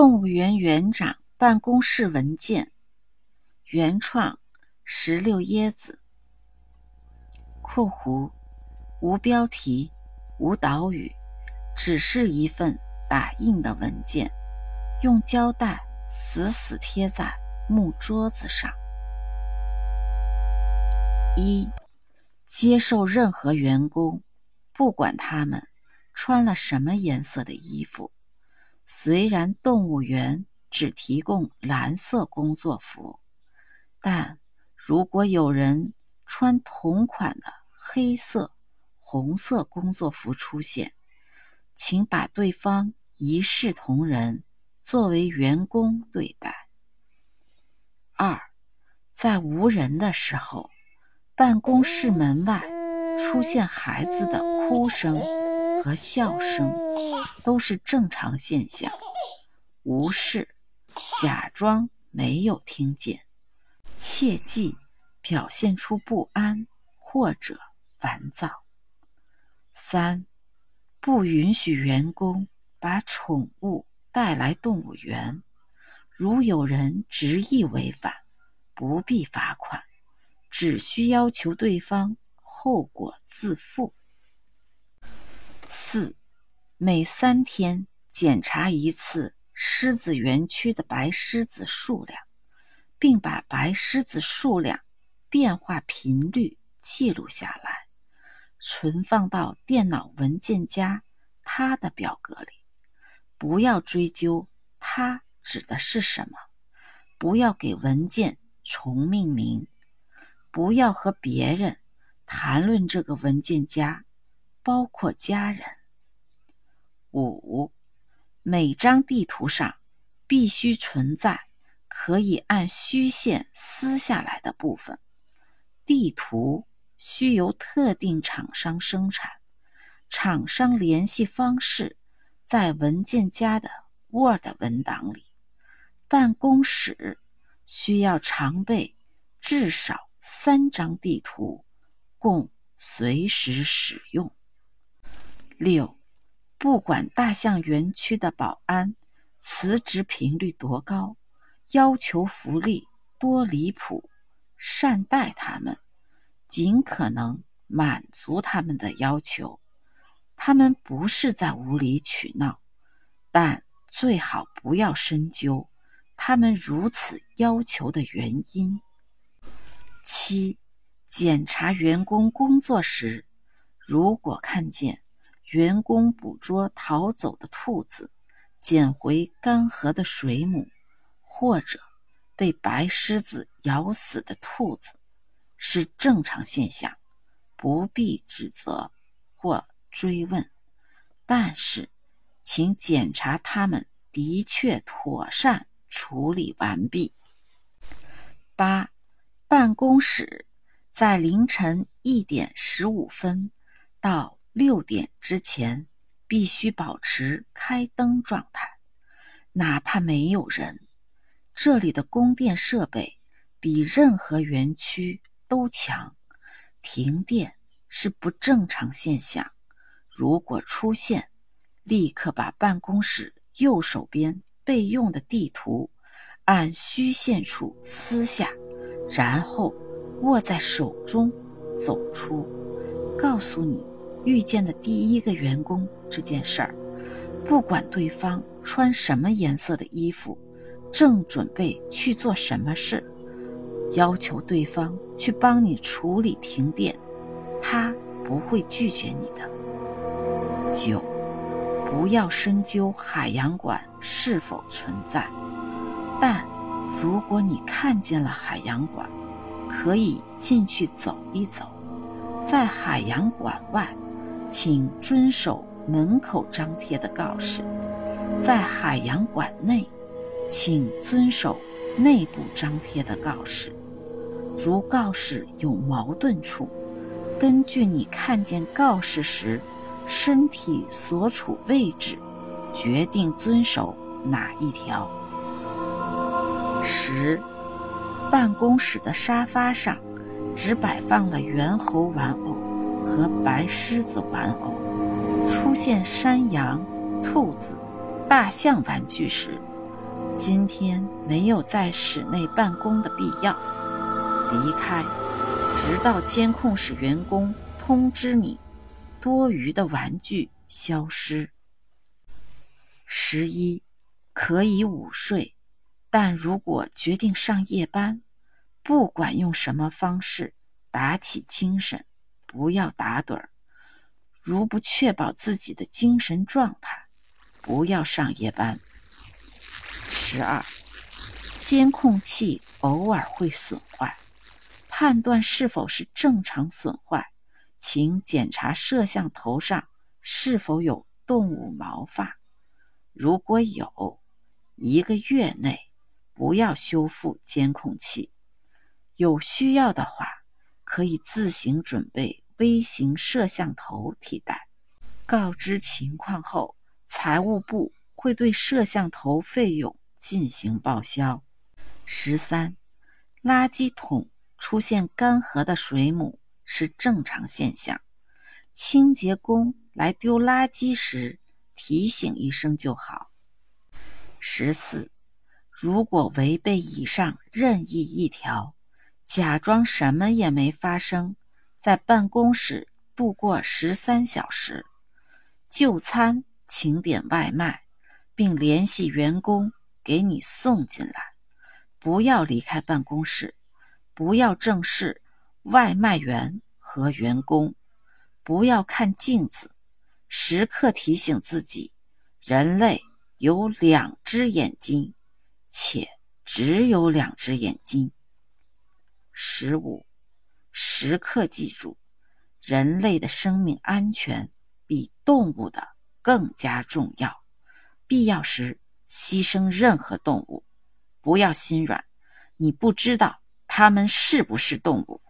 动物园园长办公室文件，原创石榴椰子。括弧无标题，无导语，只是一份打印的文件，用胶带死死贴在木桌子上。一，接受任何员工，不管他们穿了什么颜色的衣服。虽然动物园只提供蓝色工作服，但如果有人穿同款的黑色、红色工作服出现，请把对方一视同仁，作为员工对待。二，在无人的时候，办公室门外出现孩子的哭声。和笑声都是正常现象，无视，假装没有听见，切记表现出不安或者烦躁。三，不允许员工把宠物带来动物园，如有人执意违反，不必罚款，只需要求对方后果自负。四，每三天检查一次狮子园区的白狮子数量，并把白狮子数量变化频率记录下来，存放到电脑文件夹它的表格里。不要追究它指的是什么，不要给文件重命名，不要和别人谈论这个文件夹。包括家人。五，每张地图上必须存在可以按虚线撕下来的部分。地图需由特定厂商生产，厂商联系方式在文件夹的 Word 文档里。办公室需要常备至少三张地图，供随时使用。六，不管大象园区的保安辞职频率多高，要求福利多离谱，善待他们，尽可能满足他们的要求。他们不是在无理取闹，但最好不要深究他们如此要求的原因。七，检查员工工作时，如果看见。员工捕捉逃走的兔子，捡回干涸的水母，或者被白狮子咬死的兔子，是正常现象，不必指责或追问。但是，请检查他们的确妥善处理完毕。八，办公室在凌晨一点十五分到。六点之前必须保持开灯状态，哪怕没有人。这里的供电设备比任何园区都强。停电是不正常现象，如果出现，立刻把办公室右手边备用的地图按虚线处撕下，然后握在手中走出。告诉你。遇见的第一个员工这件事儿，不管对方穿什么颜色的衣服，正准备去做什么事，要求对方去帮你处理停电，他不会拒绝你的。九，不要深究海洋馆是否存在，但如果你看见了海洋馆，可以进去走一走，在海洋馆外。请遵守门口张贴的告示，在海洋馆内，请遵守内部张贴的告示。如告示有矛盾处，根据你看见告示时身体所处位置，决定遵守哪一条。十，办公室的沙发上只摆放了猿猴玩偶。和白狮子玩偶出现山羊、兔子、大象玩具时，今天没有在室内办公的必要，离开，直到监控室员工通知你多余的玩具消失。十一，可以午睡，但如果决定上夜班，不管用什么方式打起精神，不要打盹儿。如不确保自己的精神状态，不要上夜班。十二，监控器偶尔会损坏，判断是否是正常损坏，请检查摄像头上是否有动物毛发。如果有，一个月内不要修复监控器。有需要的话，可以自行准备微型摄像头替代。告知情况后，财务部会对摄像头费用。进行报销。十三，垃圾桶出现干涸的水母是正常现象，清洁工来丢垃圾时提醒一声就好。十四，如果违背以上任意一条，假装什么也没发生，在办公室度过十三小时，就餐请点外卖，并联系员工。给你送进来，不要离开办公室，不要正视外卖员和员工，不要看镜子，时刻提醒自己：人类有两只眼睛，且只有两只眼睛。十五，时刻记住，人类的生命安全比动物的更加重要，必要时。牺牲任何动物，不要心软。你不知道它们是不是动物。